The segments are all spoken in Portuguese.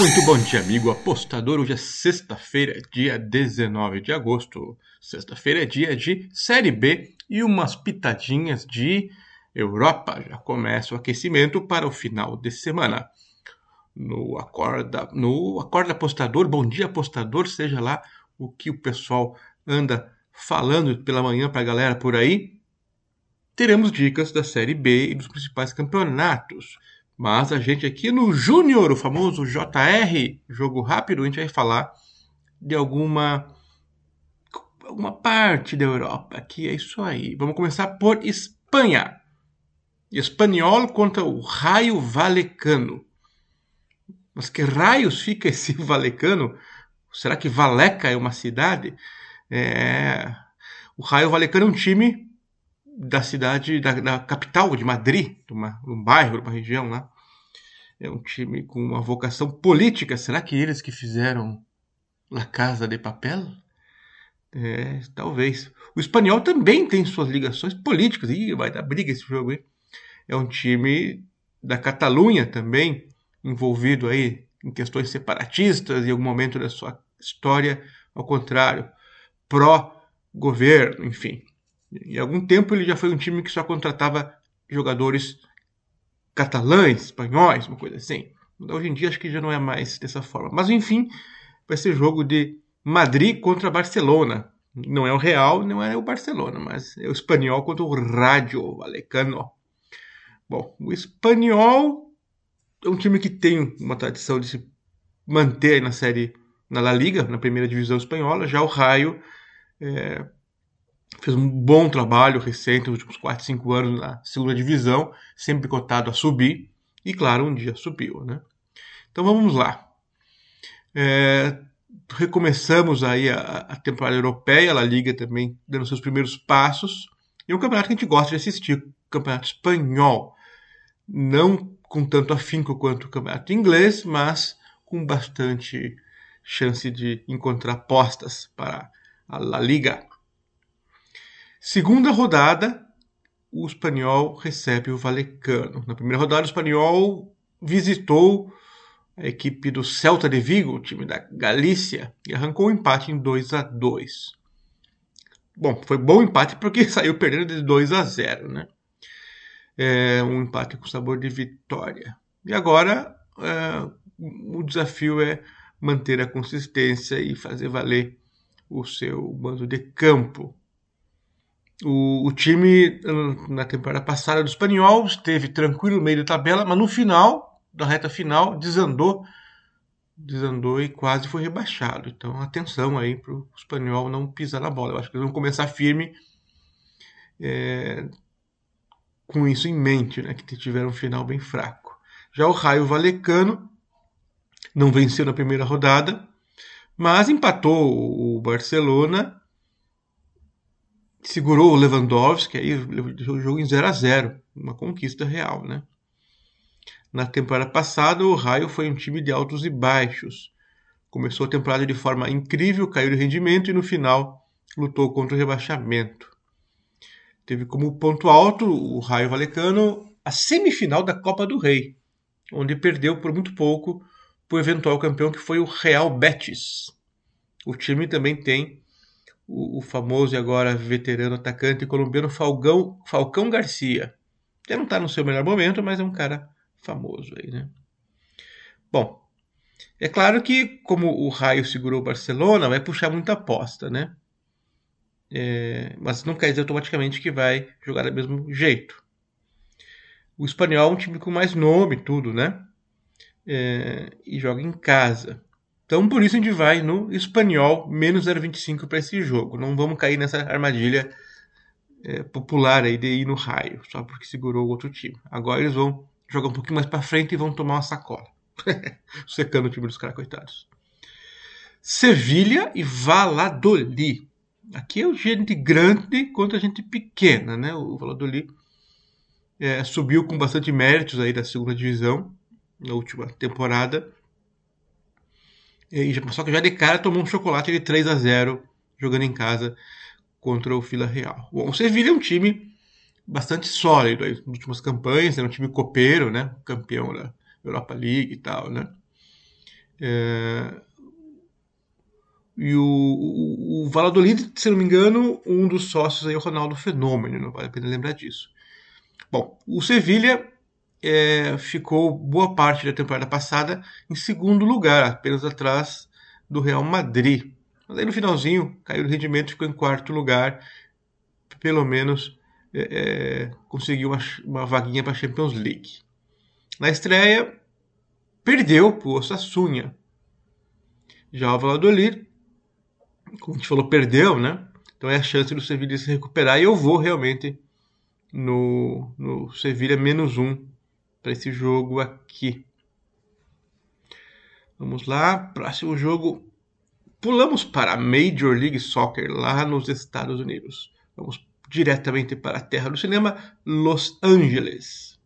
Muito bom dia, amigo apostador. Hoje é sexta-feira, dia 19 de agosto. Sexta-feira é dia de Série B e umas pitadinhas de Europa. Já começa o aquecimento para o final de semana. No Acorda, no Acorda Apostador, bom dia apostador, seja lá o que o pessoal anda falando pela manhã para a galera por aí. Teremos dicas da Série B e dos principais campeonatos. Mas a gente aqui no Júnior, o famoso JR, jogo rápido, a gente vai falar de alguma alguma parte da Europa, que é isso aí. Vamos começar por Espanha. Espanhol contra o Raio Valecano. Mas que raios fica esse Valecano? Será que Valeca é uma cidade? É... O Raio Valecano é um time da cidade, da, da capital de Madrid, de, uma, um bairro, de uma região lá. É um time com uma vocação política. Será que eles que fizeram La Casa de Papel? É, talvez. O espanhol também tem suas ligações políticas. Ih, vai dar briga esse jogo? É um time da Catalunha também, envolvido aí em questões separatistas em algum momento da sua história, ao contrário, pró-governo, enfim. Em algum tempo ele já foi um time que só contratava jogadores catalães, espanhóis, uma coisa assim. Hoje em dia acho que já não é mais dessa forma. Mas enfim, vai ser jogo de Madrid contra Barcelona. Não é o Real, não é o Barcelona, mas é o espanhol contra o Rádio Valecano. Bom, o espanhol é um time que tem uma tradição de se manter na série, na La Liga, na primeira divisão espanhola. Já o Raio é, fez um bom trabalho recente nos últimos 4, 5 anos na segunda divisão, sempre cotado a subir, e claro, um dia subiu. Né? Então vamos lá. É, recomeçamos aí a, a, temporada europeia, a Liga também dando seus primeiros passos, e é um campeonato que a gente gosta de assistir, o campeonato espanhol. Não com tanto afinco quanto o campeonato inglês, mas com bastante chance de encontrar postas para a La Liga. Segunda rodada, o espanhol recebe o Valecano. Na primeira rodada, o espanhol visitou a equipe do Celta de Vigo, o time da Galícia, e arrancou o um empate em 2 a 2 Bom, foi bom empate porque saiu perdendo de 2 a 0 né? É um empate com sabor de vitória. E agora é, o desafio é manter a consistência e fazer valer o seu mando de campo. O, o, time, na temporada passada do Espanhol, esteve tranquilo no meio da tabela, mas no final, da reta final, desandou desandou e quase foi rebaixado. Então, atenção aí para o Espanhol não pisar na bola. Eu acho que eles vão começar firme é, com isso em mente, né, que tiveram um final bem fraco. Já o Raio Valecano não venceu na primeira rodada, mas empatou o Barcelona segurou o Lewandowski, aí o jogo em 0 a 0 uma conquista real, né? Na temporada passada, o Raio foi um time de altos e baixos. Começou a temporada de forma incrível, caiu de rendimento e no final lutou contra o rebaixamento. Teve como ponto alto o Raio Valecano a semifinal da Copa do Rei, onde perdeu por muito pouco para o eventual campeão que foi o Real Betis. O time também tem o, o famoso e agora veterano atacante colombiano Falcão, Garcia. Já não está no seu melhor momento, mas é um cara famoso aí, né? Bom, é claro que como o Raio segurou o Barcelona, vai puxar muita aposta, né? É, mas não quer dizer automaticamente que vai jogar do mesmo jeito. O espanhol é um time com mais nome, tudo, né? É, e joga em casa. Então, por isso a gente vai no espanhol menos 0,25 para esse jogo. Não vamos cair nessa armadilha é, popular aí de ir no raio, só porque segurou o outro time. Agora eles vão jogar um pouquinho mais para frente e vão tomar uma sacola. Secando o time dos caras, coitados. Sevilha e Valladolid. Aqui é o gente grande contra gente pequena, né? O Valladolid é, subiu com bastante méritos aí da segunda divisão na última temporada só que já de cara tomou um chocolate de 3 a 0 jogando em casa contra o Vila Real. Bom, o Sevilla é um time bastante sólido aí, nas últimas campanhas, era um time copeiro, né? Campeão da Europa League e tal, né? É, e o, o, o Valladolid, se não me engano, um dos sócios aí é o Ronaldo Fenômeno, não vale a pena lembrar disso. Bom, o Sevilha é, ficou boa parte da temporada passada em segundo lugar, apenas atrás do Real Madrid. Mas aí no finalzinho caiu o rendimento, ficou em quarto lugar, pelo menos é, é, conseguiu uma, uma vaguinha para a Champions League. Na estreia, perdeu para o Osasuna. Já o Valladolid como a gente falou, perdeu, né? Então é a chance do Sevilha se recuperar e eu vou realmente no, no Sevilha menos um para esse jogo aqui. Vamos lá, próximo jogo. Pulamos para Major League Soccer lá nos Estados Unidos. Vamos diretamente para a terra do cinema, Los Angeles.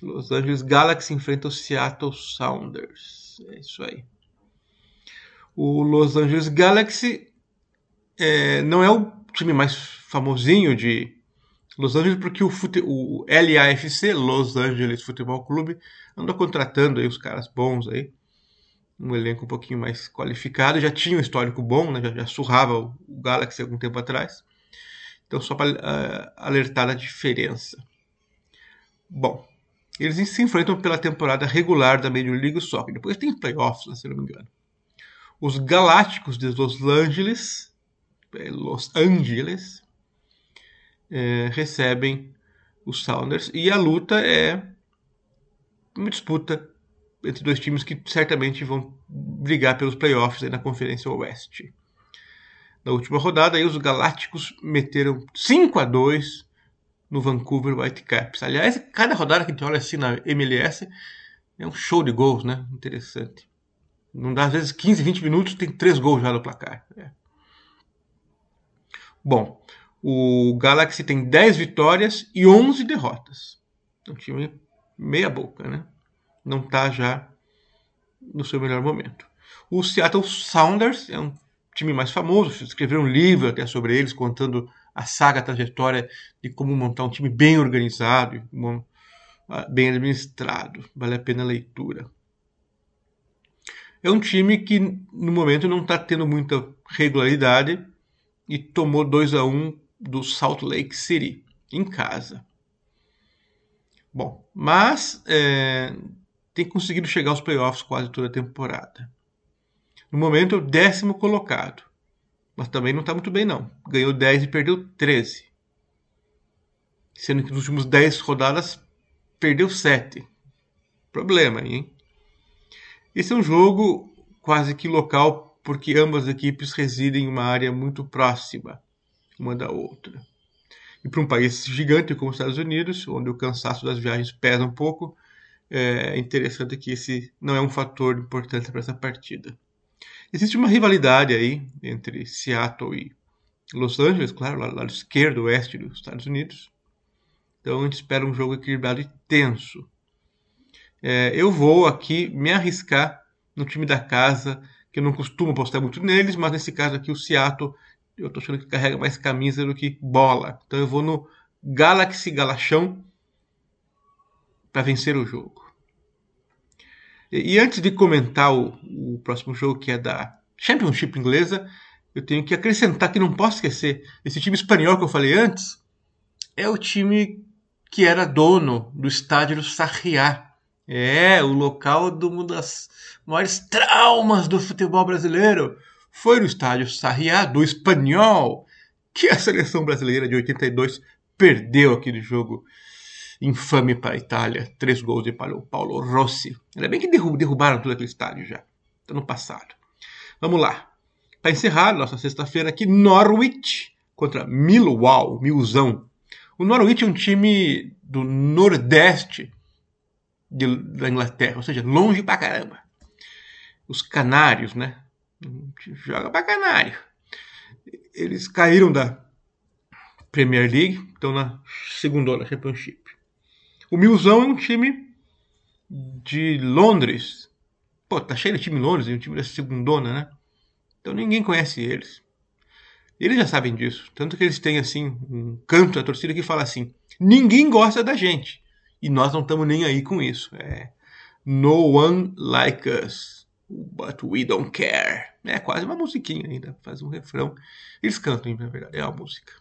Los Angeles Galaxy enfrenta o Seattle Sounders. É isso aí. O Los Angeles Galaxy é, não é o time mais famosinho de Los Angeles, porque o, fute, o LAFC, Los Angeles Futebol Clube, anda contratando aí os caras bons aí. Um elenco um pouquinho mais qualificado. Já tinha um histórico bom, né? já, já surrava o Galaxy algum tempo atrás. Então, só para uh, é, alertar a diferença. Bom, eles se enfrentam pela temporada regular da Major League Soccer. Depois tem playoffs, né, se não me engano. Os Galácticos de Los Angeles, é, Los Angeles é, recebem os Sounders e a luta é uma disputa entre dois times que certamente vão brigar pelos playoffs na Conferência Oeste. Na última rodada, aí, os Galácticos meteram 5 a 2 no Vancouver Whitecaps. Aliás, cada rodada que a gente olha assim na MLS é um show de gols, né? Interessante. Não dá, às vezes, 15, 20 minutos, tem três gols já no placar. É. Bom, o Galaxy tem 10 vitórias e 11 derrotas. É um time meia boca, né? Não está já no seu melhor momento. O Seattle Sounders é um time mais famoso, escreveram um livro até sobre eles, contando a saga, a trajetória de como montar um time bem organizado, bem administrado. Vale a pena a leitura é um time que no momento não está tendo muita regularidade e tomou 2 a 1 do Salt Lake City em casa. Bom, mas é, tem conseguido chegar aos playoffs quase toda a temporada. No momento é o décimo colocado, mas também não está muito bem não. Ganhou 10 e perdeu 13. Sendo que nos últimos 10 rodadas perdeu 7. Problema, hein? Esse é um jogo quase que local, porque ambas as equipes residem em uma área muito próxima uma da outra. E para um país gigante como os Estados Unidos, onde o cansaço das viagens pesa um pouco, é interessante que esse não é um fator importante para essa partida. Existe uma rivalidade aí entre Seattle e Los Angeles, claro, lá do lado esquerdo, oeste dos Estados Unidos. Então a gente espera um jogo equilibrado e tenso. É, eu vou aqui me arriscar no time da casa, que eu não costumo apostar muito neles, mas nesse caso aqui o Seattle, eu tô achando que carrega mais camisa do que bola. Então eu vou no Galaxy Galachão para vencer o jogo. E, e, antes de comentar o, o próximo jogo, que é da Championship inglesa, eu tenho que acrescentar que não posso esquecer, esse time espanhol que eu falei antes, é o time que era dono do estádio do Sarriá, é, o local de uma das maiores traumas do futebol brasileiro foi no estádio Sarriá do Espanhol, que a seleção brasileira de 82 perdeu aquele jogo infame para a Itália. Três gols de Paulo Rossi. Ainda bem que derrubaram todo aquele estádio já, ano passado. Vamos lá. Para encerrar nossa sexta-feira aqui, Norwich contra Millwall, Milzão. O Norwich é um time do Nordeste de, da Inglaterra, ou seja, longe pra caramba. Os canários, né? Joga pra canário. Eles caíram da Premier League, estão na segunda da Championship. O Milzão é um time de Londres. Pô, tá cheio de time em Londres, um time da segundona, né? Então ninguém conhece eles. Eles já sabem disso. Tanto que eles têm, assim, um canto da torcida que fala assim: ninguém gosta da gente. E nós não estamos nem aí com isso. É no one like us. But we don't care. É quase uma musiquinha ainda, faz um refrão. Eles cantam, na verdade, é a música.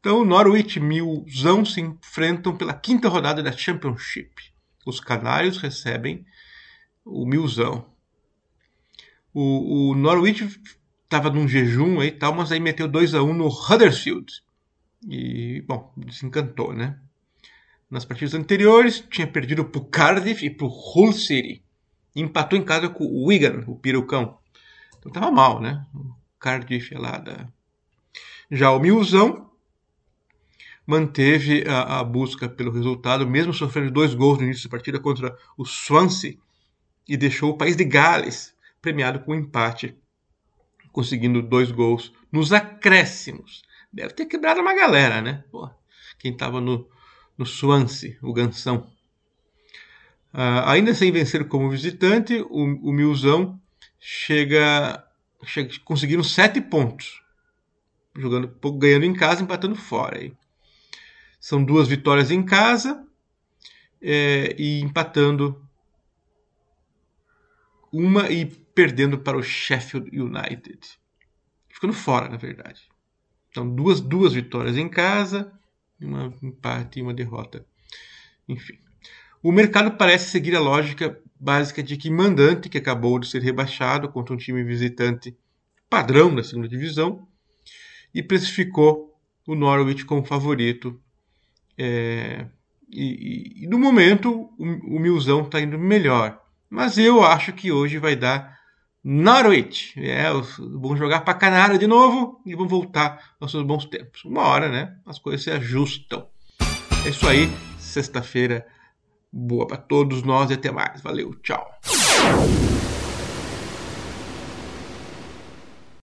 Então, Norwich e Millzão se enfrentam pela quinta rodada da Championship. Os canários recebem o Millzão. O, o Norwich estava num jejum aí tal, mas aí meteu 2 a 1 um no Huddersfield. E, bom, desencantou, né? Nas partidas anteriores, tinha perdido para o Cardiff e para o Hull City. Empatou em casa com o Wigan, o Pirucão. Então tava mal, né? O Cardiff lá da... Já o Milzão manteve a, a, busca pelo resultado, mesmo sofrendo dois gols no início da partida contra o Swansea, e deixou o país de Gales premiado com um empate, conseguindo dois gols nos acréscimos. Deve ter quebrado uma galera, né? Pô, quem estava no, no Swansea, o Gansão. Uh, ainda sem vencer como visitante, o, o Milzão chega, chega conseguindo sete pontos, jogando ganhando em casa, empatando fora. Aí. São duas vitórias em casa é, e empatando uma e perdendo para o Sheffield United, ficando fora, na verdade. Então duas duas vitórias em casa, um empate e uma derrota. Enfim. O mercado parece seguir a lógica básica de que mandante, que acabou de ser rebaixado contra um time visitante padrão da segunda divisão, e precificou o Norwich como favorito. É, e, e, no momento o, o Milzão está indo melhor, mas eu acho que hoje vai dar Norwich. É, vão jogar para Canário de novo e vão voltar aos seus bons tempos. Uma hora, né? As coisas se ajustam. É isso aí. Sexta-feira boa para todos nós e até mais. Valeu, tchau.